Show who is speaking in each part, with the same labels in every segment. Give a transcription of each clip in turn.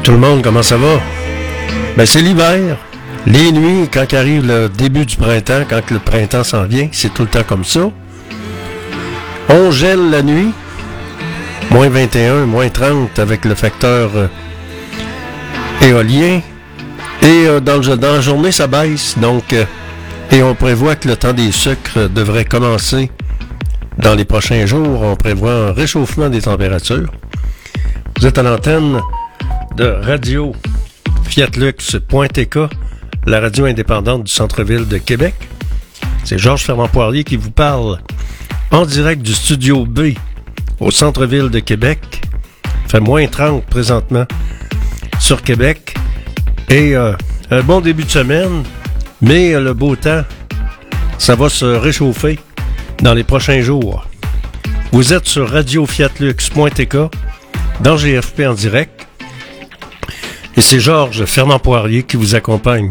Speaker 1: Tout le monde, comment ça va? Ben c'est l'hiver. Les nuits, quand arrive le début du printemps, quand le printemps s'en vient, c'est tout le temps comme ça. On gèle la nuit. Moins 21, moins 30 avec le facteur euh, éolien. Et euh, dans, le, dans la journée, ça baisse. Donc, euh, et on prévoit que le temps des sucres devrait commencer dans les prochains jours. On prévoit un réchauffement des températures. Vous êtes à l'antenne de radio fiatlux.tk, la radio indépendante du centre-ville de Québec. C'est Georges Fermand Poirier qui vous parle en direct du studio B au centre-ville de Québec. Fait moins 30 présentement sur Québec. Et euh, un bon début de semaine, mais le beau temps, ça va se réchauffer dans les prochains jours. Vous êtes sur radiofiatlux.tk dans GFP en direct. Et c'est Georges Fernand Poirier qui vous accompagne.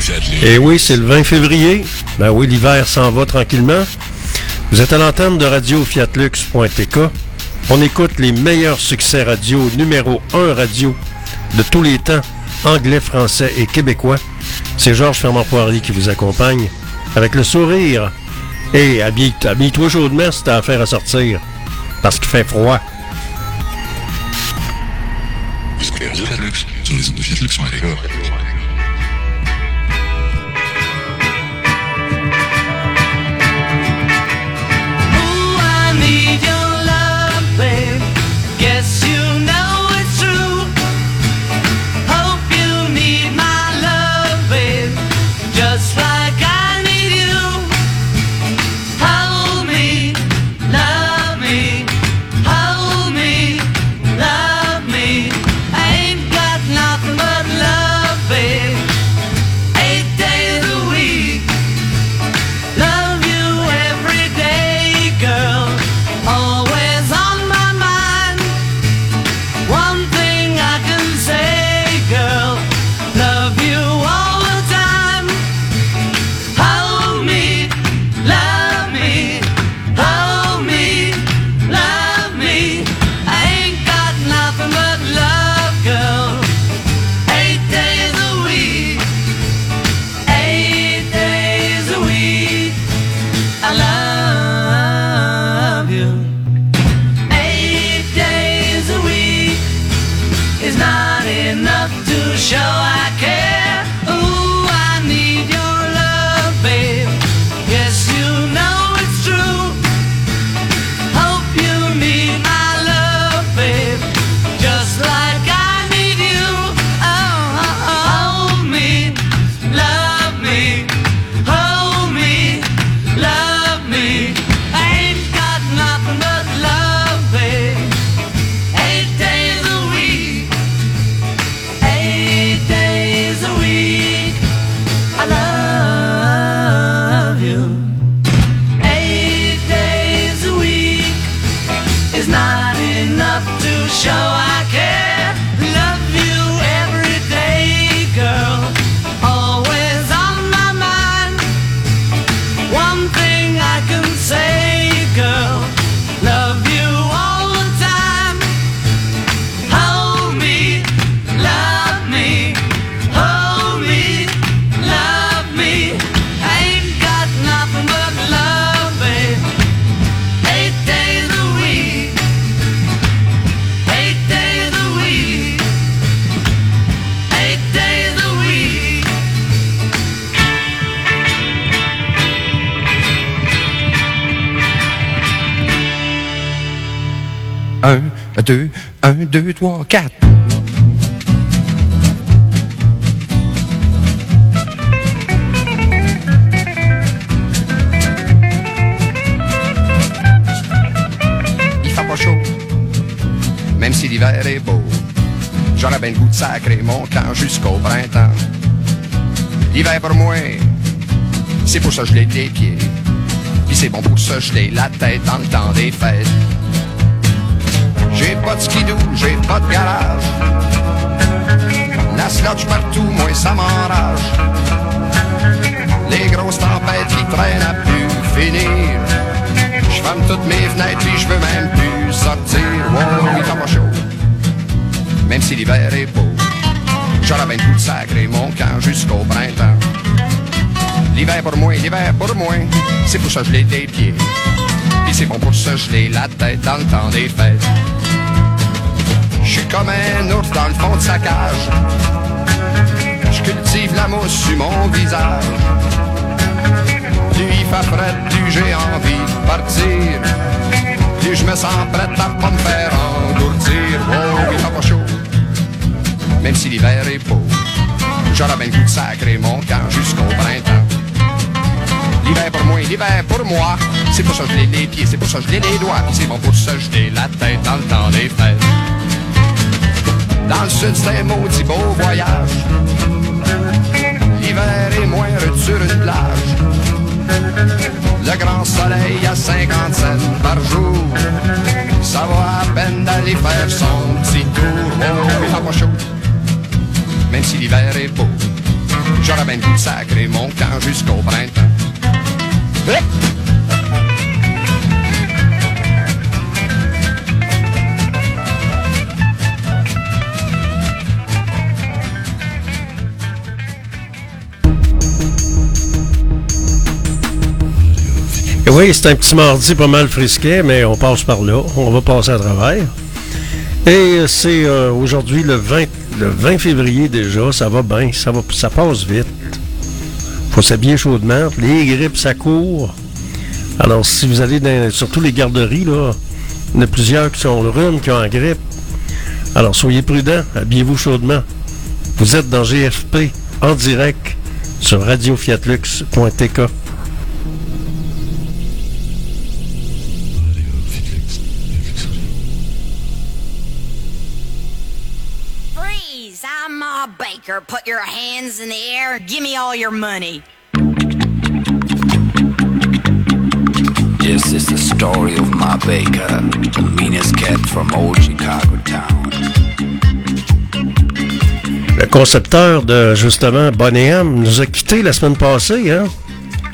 Speaker 2: Et
Speaker 3: eh oui, c'est le 20 février. Ben oui, l'hiver s'en va tranquillement. Vous êtes à l'antenne de radio fiatlux.tk. On écoute les meilleurs succès radio, numéro 1 radio de tous les temps, anglais, français et québécois. C'est Georges Fermant-Poirier qui vous accompagne avec le sourire. Et habille-toi habille chaudement si t'as affaire à sortir, parce qu'il fait froid.
Speaker 4: Sur les ondes de
Speaker 5: 2, 1, 2, 3, 4.
Speaker 6: Il fait pas chaud, même si l'hiver est beau. J'aurais bien le goût de sacrer mon camp jusqu'au printemps. L'hiver pour moi, c'est pour ça que je l'ai des pieds. Puis c'est bon pour ça que je l'ai la tête dans le temps des fêtes. Pas de skidoo, j'ai pas de garage. La slotch partout, moi ça m'enrage. Les grosses tempêtes qui traînent à plus finir. Je ferme toutes mes fenêtres puis je veux même plus sortir. Wow, il fait pas chaud. Même si l'hiver est beau. J'aurais bien de sacrer mon camp jusqu'au printemps. L'hiver pour moi, l'hiver pour moi, c'est pour se geler les pieds. Puis c'est bon pour se geler la tête dans le temps des fêtes. Je suis comme un ours dans le fond de sa cage. Je cultive la mousse sur mon visage. Plus il fait frais, plus j'ai envie de partir. Plus je me sens prêt à pas me faire engourdir. Oh, il fait pas chaud, même si l'hiver est beau. J'aurais bien le goût de sacrer mon camp jusqu'au printemps. L'hiver pour moi, l'hiver pour moi. C'est pour ça que je les pieds, c'est pour ça que je les doigts. C'est bon pour se geler la tête dans le temps des fêtes. Dans le sud, c'est un maudit beau voyage. L'hiver est moindre sur une plage. Le grand soleil à 50 cents par jour. Ça va à peine d'aller faire son petit tour. Oh, il fait pas chaud, même si l'hiver est beau. J'aurais bien le goût de mon camp jusqu'au printemps.
Speaker 3: Oui, c'est un petit mardi pas mal frisquet, mais on passe par là. On va passer à travers. Et c'est euh, aujourd'hui le 20, le 20 février déjà. Ça va bien, ça, ça passe vite. faut s'habiller chaudement. Les grippes, ça court. Alors, si vous allez dans, surtout les garderies, là, il y en a plusieurs qui sont le rhume, qui ont la grippe. Alors, soyez prudents, habillez-vous chaudement. Vous êtes dans GFP, en direct, sur radiofiatlux.tk.
Speaker 7: Ma Baker. Put your hands in the air. Give me all your money.
Speaker 8: This is the story of Ma Baker, the meanest cat from old Chicago town.
Speaker 3: Le concepteur de justement Bonham nous a quittés la semaine passée, hein?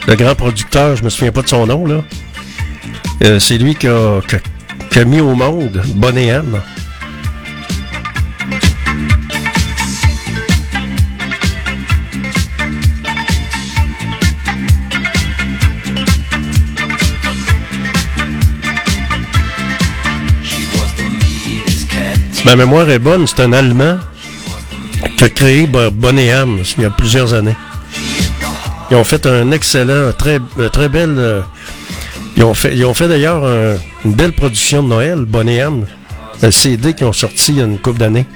Speaker 3: Le grand producteur, je me souviens pas de son nom, là. Euh, c'est lui qui a, qui a- qui a mis au monde Bonham. Ma mémoire est bonne, c'est un Allemand qui a créé Bo- Bonham il y a plusieurs années. Ils ont fait un excellent, très, euh, très belle. euh, ils ont fait, d'ailleurs un- une belle production de Noël, Bonham, un CD qu'ils ont sorti il y a une couple d'années.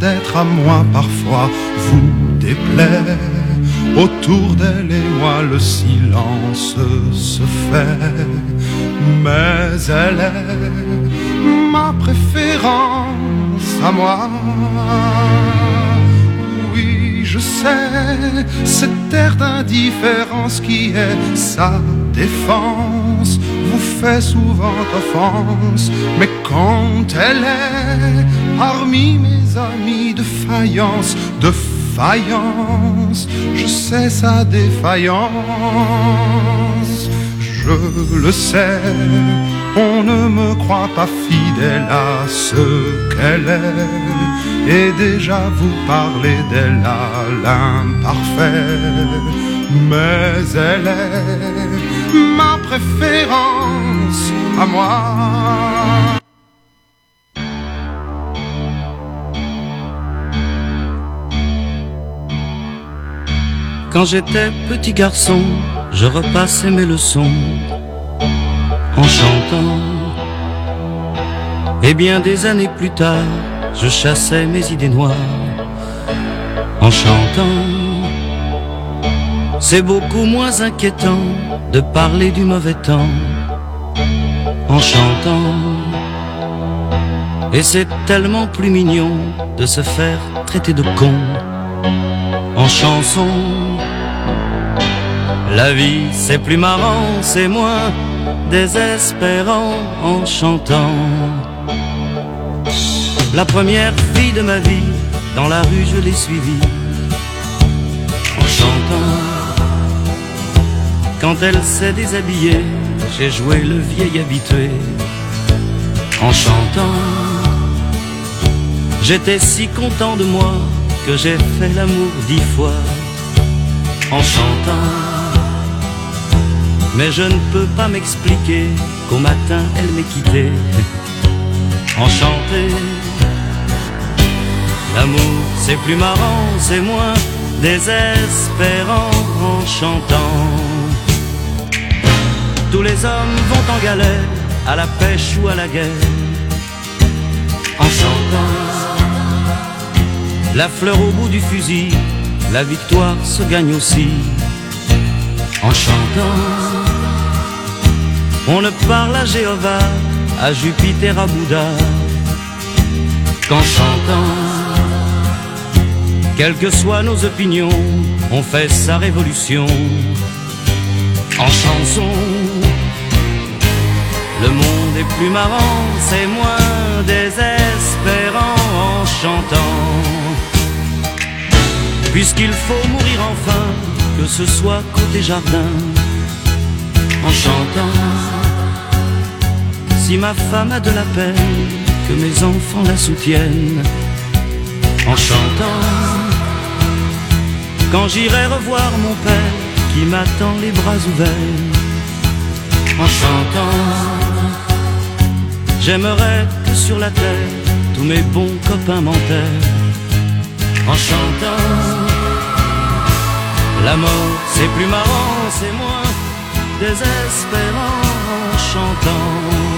Speaker 9: D'être à moi parfois vous déplaît. Autour d'elle et moi le silence se fait, mais elle est ma préférence à moi. Oui, je sais, cette air d'indifférence qui est sa défense fait souvent offense, mais quand elle est parmi mes amis de faïence, de faïence, je sais sa défaillance, je le sais, on ne me croit pas fidèle à ce qu'elle est, et déjà vous parlez d'elle à l'imparfait, mais elle est à moi.
Speaker 10: Quand j'étais petit garçon, je repassais mes leçons en chantant. Et bien des années plus tard, je chassais mes idées noires en chantant. C'est beaucoup moins inquiétant de parler du mauvais temps en chantant. Et c'est tellement plus mignon de se faire traiter de con en chanson. La vie c'est plus marrant, c'est moins désespérant en chantant. La première fille de ma vie, dans la rue je l'ai suivie Quand elle s'est déshabillée, j'ai joué le vieil habitué en chantant. J'étais si content de moi que j'ai fait l'amour dix fois en chantant. Mais je ne peux pas m'expliquer qu'au matin elle m'ait quitté enchanté. L'amour c'est plus marrant, c'est moins désespérant en chantant. Tous les hommes vont en galère, à la pêche ou à la guerre, en chantant. La fleur au bout du fusil, la victoire se gagne aussi en chantant. On ne parle à Jéhovah, à Jupiter, à Bouddha qu'en chantant. Quelles que soient nos opinions, on fait sa révolution en chanson. Le monde est plus marrant, c'est moins désespérant en chantant. Puisqu'il faut mourir enfin, que ce soit côté jardin, en chantant. Si ma femme a de la peine, que mes enfants la soutiennent, en chantant. Quand j'irai revoir mon père, qui m'attend les bras ouverts, en chantant. J'aimerais que sur la terre, tous mes bons copains m'enterrent, en chantant. La mort, c'est plus marrant, c'est moins désespérant en chantant.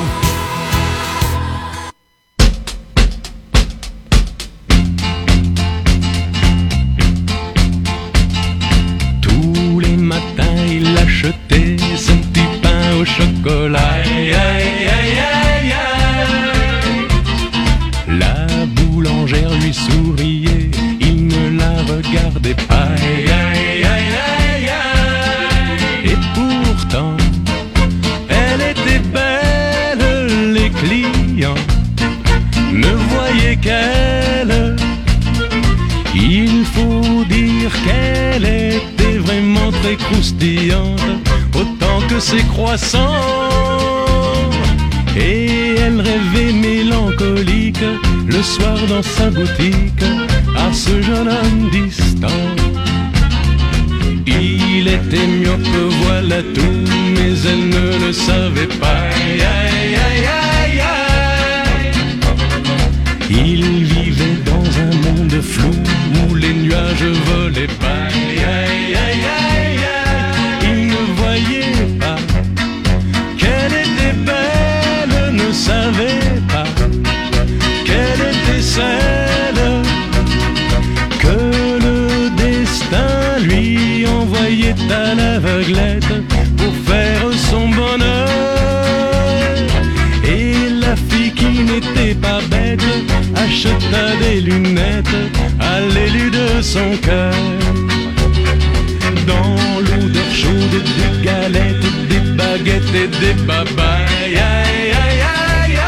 Speaker 9: Qui n'était pas bête acheta des
Speaker 11: lunettes à l'élu de son cœur. Dans l'odeur chaude des galettes, des baguettes et des babayes. Aïe, aïe, aïe,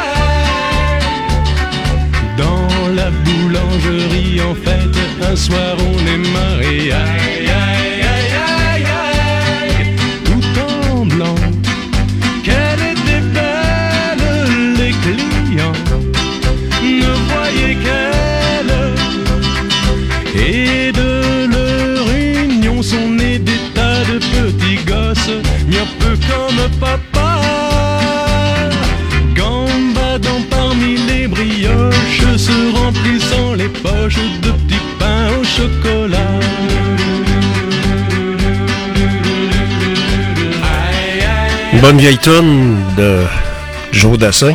Speaker 11: Dans la boulangerie en fête, un soir on est marié. De au chocolat.
Speaker 3: Une bonne vieille tonne de Joe Dassin.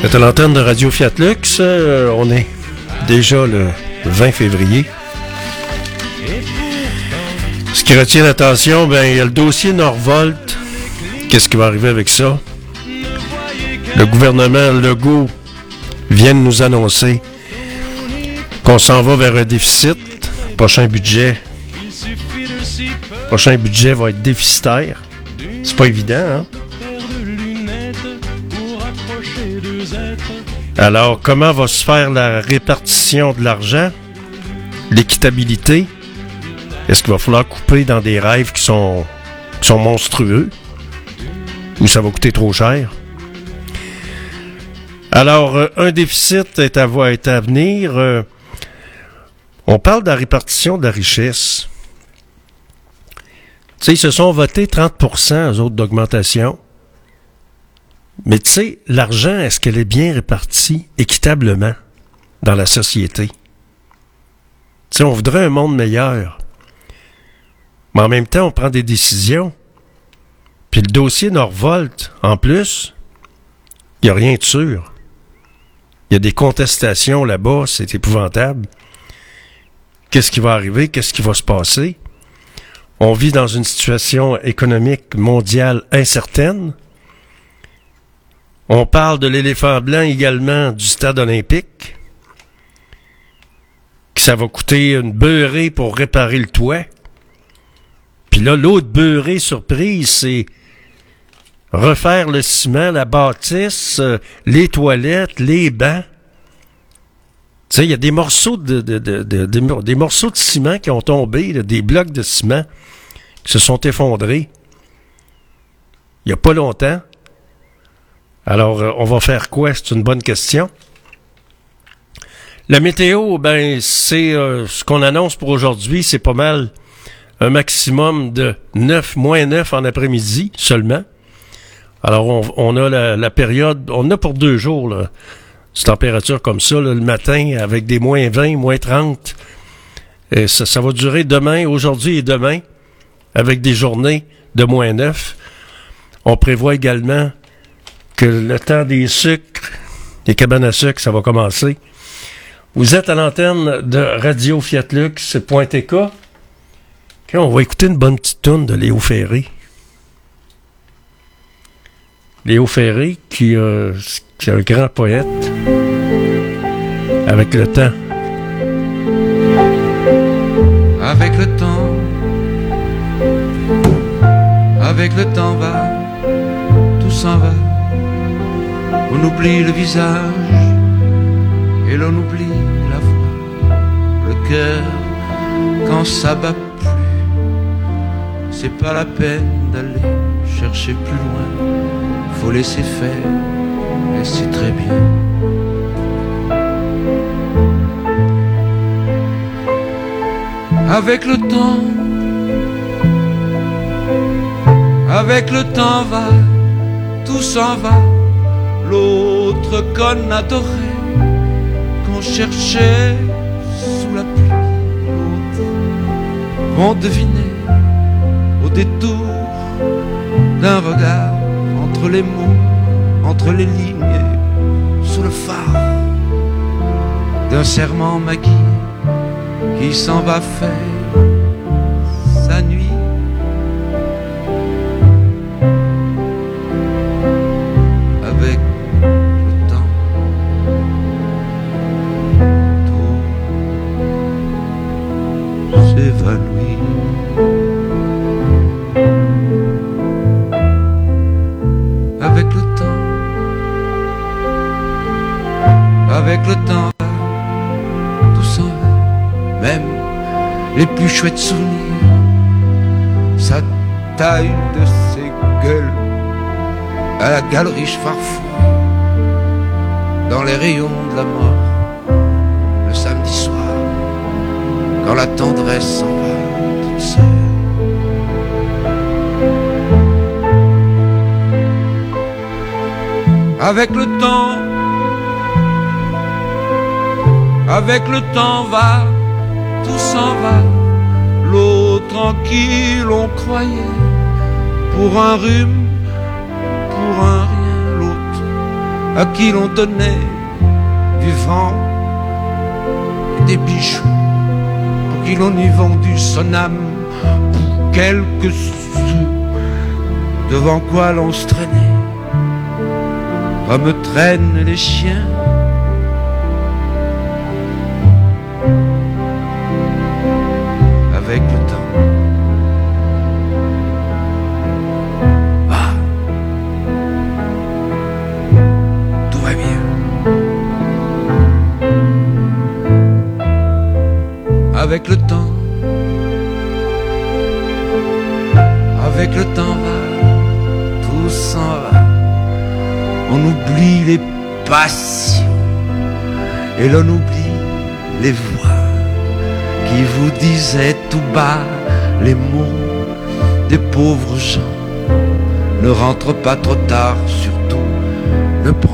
Speaker 3: C'est à l'antenne de Radio Fiat Lux. Euh, on est déjà le 20 février. Ce qui retient l'attention, ben, il y a le dossier Norvolt. Qu'est-ce qui va arriver avec ça? Le gouvernement Legault vient de nous annoncer qu'on s'en va vers un déficit. Prochain budget. Prochain budget va être déficitaire. C'est pas évident, hein? Alors, comment va se faire la répartition de l'argent? L'équitabilité? Est-ce qu'il va falloir couper dans des rêves qui sont, qui sont monstrueux? Ou ça va coûter trop cher? Alors, euh, un déficit est à, vo- est à venir. Euh, on parle de la répartition de la richesse. Tu sais, ils se sont votés 30 eux autres d'augmentation. Mais tu sais, l'argent, est-ce qu'elle est bien répartie équitablement dans la société? Tu sais, on voudrait un monde meilleur. Mais en même temps, on prend des décisions. Puis le dossier Norvolt, en plus, il n'y a rien de sûr. Il y a des contestations là-bas, c'est épouvantable. Qu'est-ce qui va arriver? Qu'est-ce qui va se passer? On vit dans une situation économique mondiale incertaine. On parle de l'éléphant blanc également du stade olympique. Que ça va coûter une beurrée pour réparer le toit. Puis là, l'autre beurrée surprise, c'est refaire le ciment, la bâtisse, euh, les toilettes, les bancs. Tu sais, il y a des morceaux de, de- de- de- des mor- des morceaux de ciment qui ont tombé, des blocs de ciment qui se sont effondrés. Il n'y a pas longtemps. Alors, euh, on va faire quoi? C'est une bonne question. La météo, ben, c'est euh, ce qu'on annonce pour aujourd'hui, c'est pas mal un maximum de 9, moins 9 en après-midi seulement. Alors, on, a la, période, on a pour deux jours, là, cette température comme ça, le matin, avec des moins 20, moins 30. Et ça, va durer demain, aujourd'hui et demain, avec des journées de moins 9. On prévoit également que le temps des sucres, des cabanes à sucre, ça va commencer. Vous êtes à l'antenne de Radio Fiat Lux, .tk. Ok, on va écouter une bonne petite tourne de Léo Ferré. Léo Ferré, qui, euh, qui est un grand poète, avec le temps.
Speaker 12: Avec le temps, avec le temps va, tout s'en va. On oublie le visage et l'on oublie la voix, le cœur quand ça bat plus. C'est pas la peine d'aller chercher plus loin, faut laisser faire et c'est très bien. Avec le temps, avec le temps va, tout s'en va. L'autre qu'on adorait, qu'on cherchait sous la pluie, l'autre vont deviner au détour d'un regard entre les mots, entre les lignes, sous le phare d'un serment maquillé qui s'en va faire chouettes souvenirs, sa taille de ses gueules à la galerie farfouille dans les rayons de la mort le samedi soir quand la tendresse s'en va toute seule. Avec le temps, avec le temps va, tout s'en va, tranquille on croyait, pour un rhume, pour un rien, l'autre à qui l'on donnait du vent et des bijoux, pour qui l'on y vendu son âme pour quelques sous, devant quoi l'on se traînait, comme traînent les chiens. Avec le temps, avec le temps va, tout s'en va. On oublie les passions et l'on oublie les voix qui vous disaient tout bas les mots des pauvres gens. Ne rentre pas trop tard, surtout, ne prends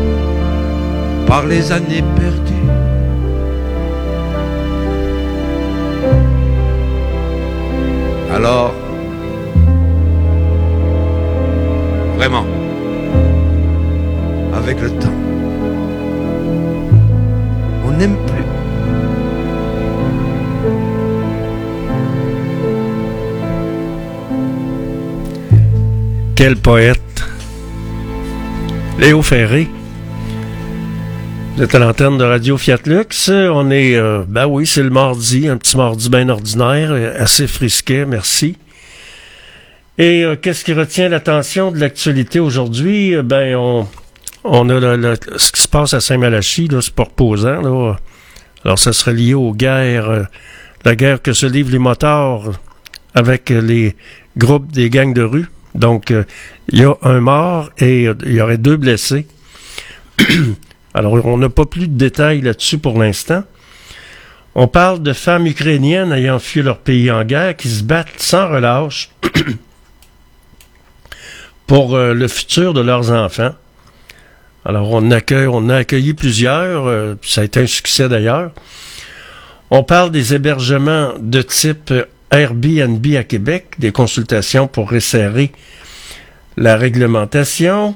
Speaker 12: par les années perdues. Alors, vraiment, avec le temps, on n'aime plus.
Speaker 3: Quel poète. Léo Ferré. Vous êtes à l'antenne de Radio Fiat Lux. On est, euh, ben oui, c'est le mardi, un petit mardi bien ordinaire, assez frisquet, merci. Et euh, qu'est-ce qui retient l'attention de l'actualité aujourd'hui? Ben, on, on a ce qui se passe à Saint-Malachie, là, c'est pas reposant, là. Alors, ça serait lié aux guerres, euh, la guerre que se livrent les motards avec les groupes des gangs de rue. Donc, il y a un mort et il y aurait deux blessés. Alors, on n'a pas plus de détails là-dessus pour l'instant. On parle de femmes ukrainiennes ayant fui leur pays en guerre qui se battent sans relâche pour euh, le futur de leurs enfants. Alors, on, accueille, on a accueilli plusieurs, euh, ça a été un succès d'ailleurs. On parle des hébergements de type Airbnb à Québec, des consultations pour resserrer la réglementation.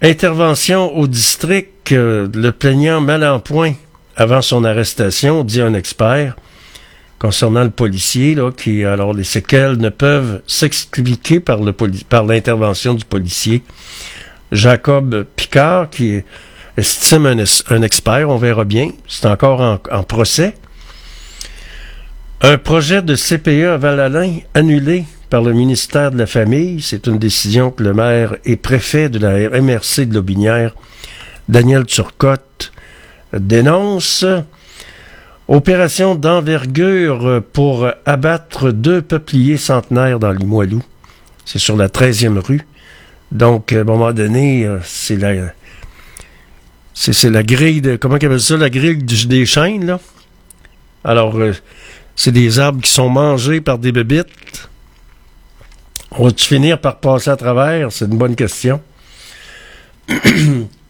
Speaker 3: Intervention au district, euh, le plaignant mal en point avant son arrestation, dit un expert, concernant le policier, qui, alors, les séquelles ne peuvent s'expliquer par, l'intervention du policier. Jacob Picard, qui estime un, expert, on verra bien, c'est encore en, en procès. Un projet de CPE à Val-Alain annulé par le ministère de la Famille. C'est une décision que le maire et préfet de la MRC de Lobinière, Daniel Turcotte, dénonce. Opération d'envergure pour abattre deux peupliers centenaires dans Limoilou. C'est sur la 13e rue. Donc, à un moment donné, euh, c'est la, c'est, la grille de, comment appelle ça, la grille des chênes, là. Alors, euh, c'est des arbres qui sont mangés par des bébites. On va-tu finir par passer à travers? C'est une bonne question.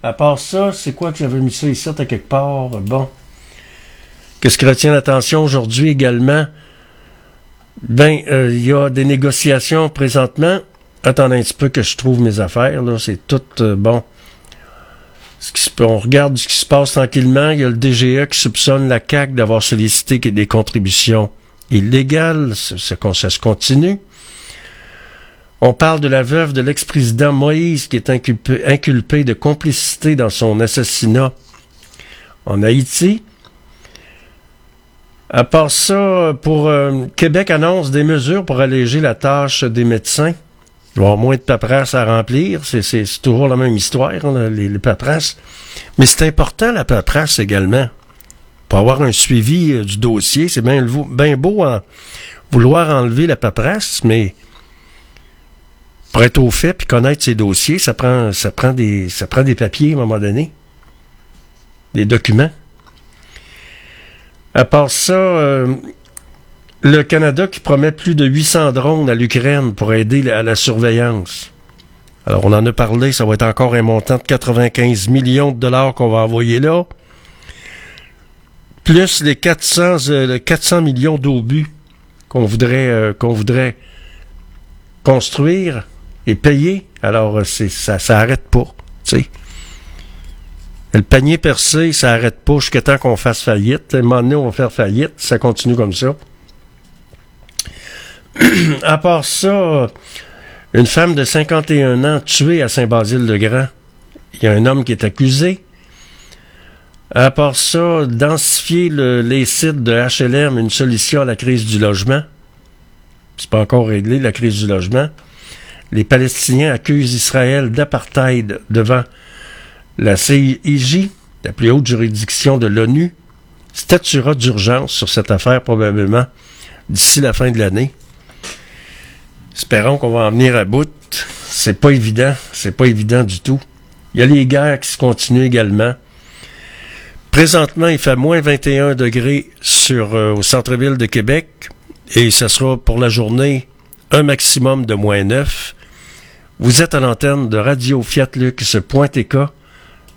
Speaker 3: À part ça, c'est quoi que j'avais mis ça ici à quelque part? Bon. Qu'est-ce qui retient l'attention aujourd'hui également? Ben, euh, il y a des négociations présentement. Attendez un petit peu que je trouve mes affaires. Là, c'est tout euh, bon. Ce qui on regarde ce qui se passe tranquillement. Il y a le DGE qui soupçonne la CAC d'avoir sollicité des contributions illégales. Ça, ça, ça se continue. On parle de la veuve de l'ex-président Moïse qui est inculpé, inculpé de complicité dans son assassinat en Haïti. À part ça, pour euh, Québec annonce des mesures pour alléger la tâche des médecins. Y avoir moins de paperasse à remplir. C'est, toujours la même histoire, hein, les, paperasses. Mais c'est important, la paperasse également. Pour avoir un suivi euh, du dossier, c'est bien beau en vouloir enlever la paperasse, mais pour être au fait puis connaître ses dossiers, ça prend, ça prend des, ça prend des papiers à un moment donné. Des documents. À part ça, euh, le Canada qui promet plus de 800 drones à l'Ukraine pour aider à la surveillance. Alors, on en a parlé, ça va être encore un montant de 95 millions de dollars qu'on va envoyer là. Plus les 400, euh, les 400 millions d'obus qu'on voudrait, euh, qu'on voudrait construire et payer. Alors, euh, c'est, ça, ça arrête pas. Le panier percé, ça arrête pas jusqu'à temps qu'on fasse faillite. À un moment donné, on va faire faillite. Ça continue comme ça. à part ça, une femme de 51 ans tuée à Saint-Basile-de-Grand. Il y a un homme qui est accusé. À part ça, densifier le- les sites de HLM, une solution à la crise du logement. C'est pas encore réglé, la crise du logement. Les Palestiniens accusent Israël d'apartheid devant la CIJ, la plus haute juridiction de l'ONU, statuera d'urgence sur cette affaire probablement d'ici la fin de l'année. Espérons qu'on va en venir à bout. C'est pas évident, c'est pas évident du tout. Il y a les guerres qui se continuent également. Présentement, il fait moins 21 degrés sur, euh, au centre-ville de Québec et ce sera pour la journée un maximum de moins 9. Vous êtes à l'antenne de Radio Fiat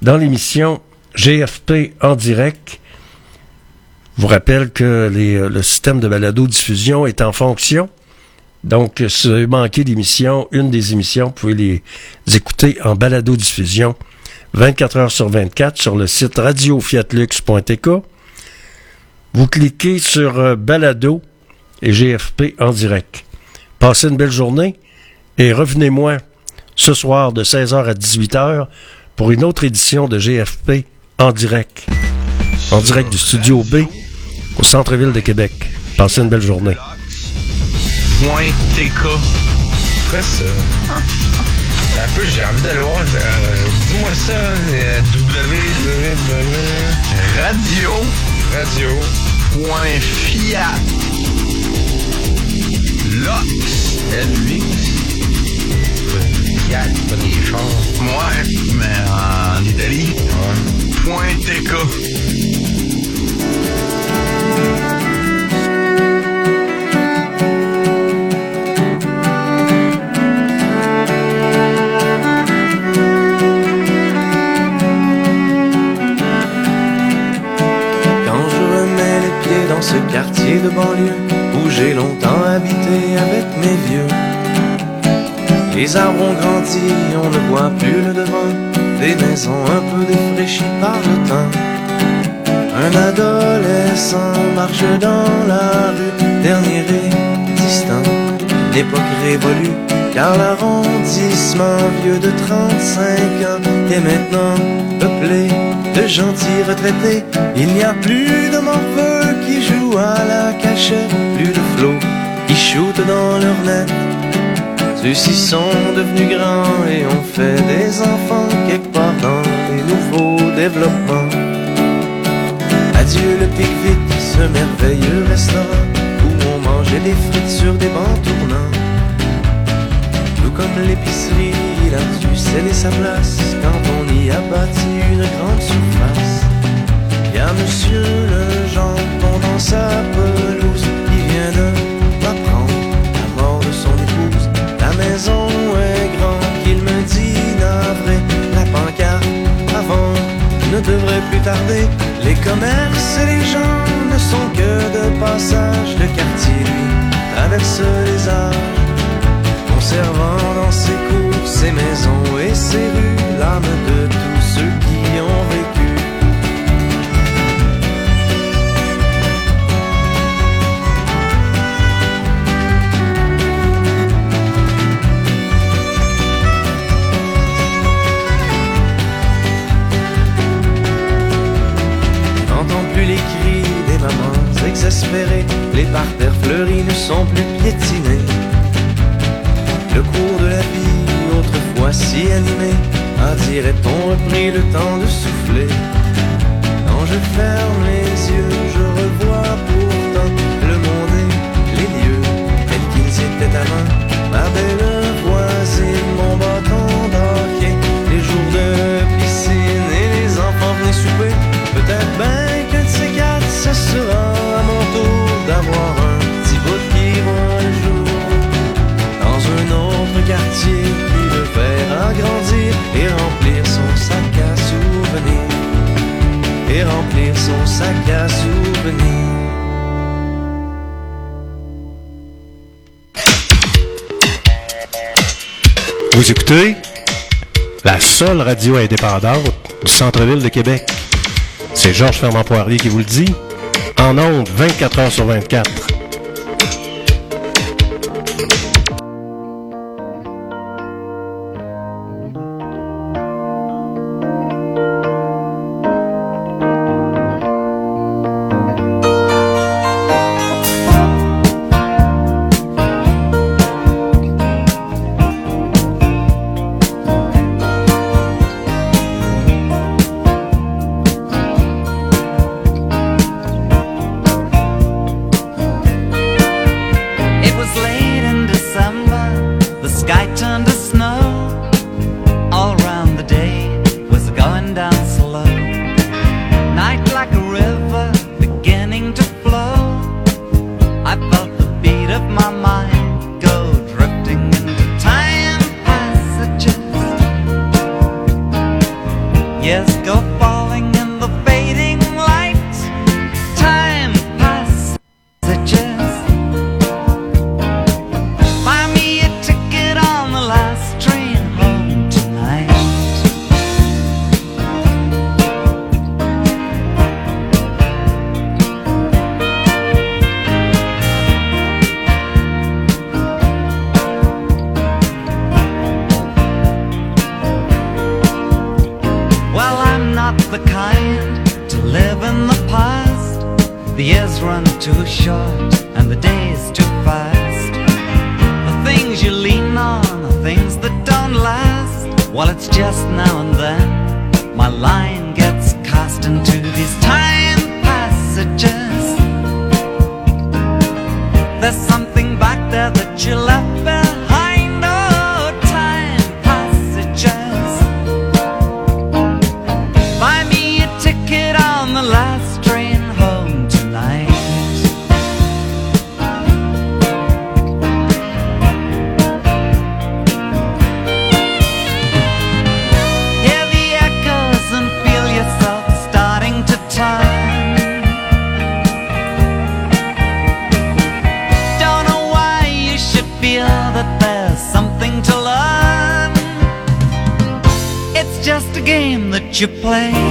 Speaker 3: dans l'émission GFP en direct. Je vous rappelle que euh, le système de balado-diffusion est en fonction. Donc, euh, si vous avez manqué une des émissions, vous pouvez les écouter en balado-diffusion 24 heures sur 24 sur le site radiofiatlux.tk. Vous cliquez sur euh, balado et GFP en direct. Passez une belle journée et revenez-moi ce soir de 16h à 18h pour une autre édition de GFP en direct. En direct du studio B au centre-ville de Québec. Passez une belle journée.
Speaker 13: Point TK. Quoi ça? Un peu, j'ai envie d'aller voir. euh, Dis-moi ça. euh, www. Radio. Radio. Point Fiat. Lux. L-U-X. Fiat, pas des chars. Ouais, mais en Italie. Point TK.
Speaker 14: Quand je remets les pieds dans ce quartier de banlieue j'ai longtemps habité avec mes vieux. Les arbres ont grandi, on ne voit plus le devant des maisons un peu défraîchies par le temps. Un adolescent marche dans la rue, dernier résistant, une époque révolue, car l'arrondissement vieux de 35 ans est maintenant peuplé de gentils retraités. Il n'y a plus de morveux qui jouent à la cachette, qui shootent dans leur net. Ceux-ci sont devenus grands et ont fait des enfants quelque part dans les nouveaux développements. Adieu le pique-vite, ce merveilleux restaurant où on mangeait des frites sur des bancs tournants. Tout comme l'épicerie, il a dû sceller sa place quand on y a bâti une grande surface. Y a monsieur le jambon dans sa pelouse qui vient de maison est grande qu'il me dit navré. La pancarte avant ne devrait plus tarder. Les commerces et les gens ne sont que de passage. Le quartier, lui, traverse les âges, conservant dans ses cours, ses maisons et ses rues l'âme de tout. les parterres fleuris ne sont plus piétinés. Le cours de la vie, autrefois si animé, a dirait-on repris le temps de souffler. Quand je ferme
Speaker 4: Vous écoutez la seule radio indépendante du centre-ville de Québec. C'est Georges Fermand Poirier qui vous le dit. En ondes, 24 heures sur 24.
Speaker 15: you play?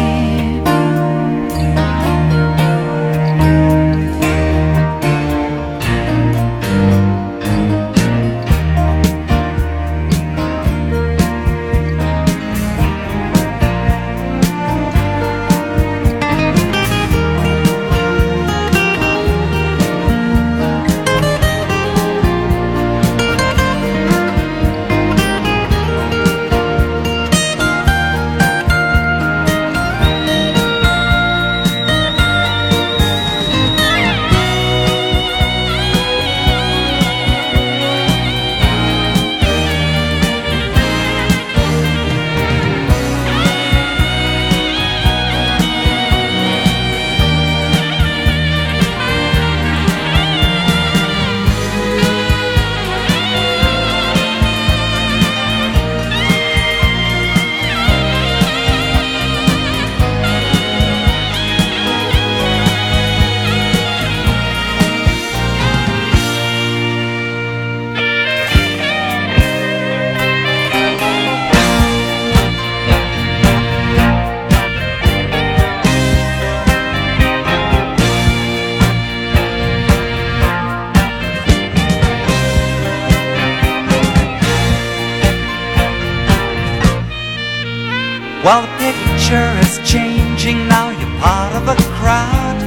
Speaker 4: While the picture is changing now, you're part of a crowd.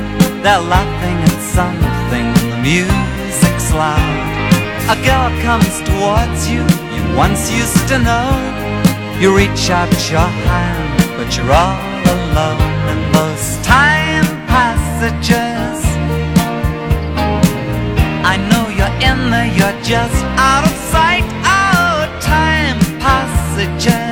Speaker 4: They're laughing at something, and the music's loud. A girl comes towards you, you once used to know. You reach out your hand, but you're all alone in those time passages. I know you're in there, you're just out of sight. Oh, time passages.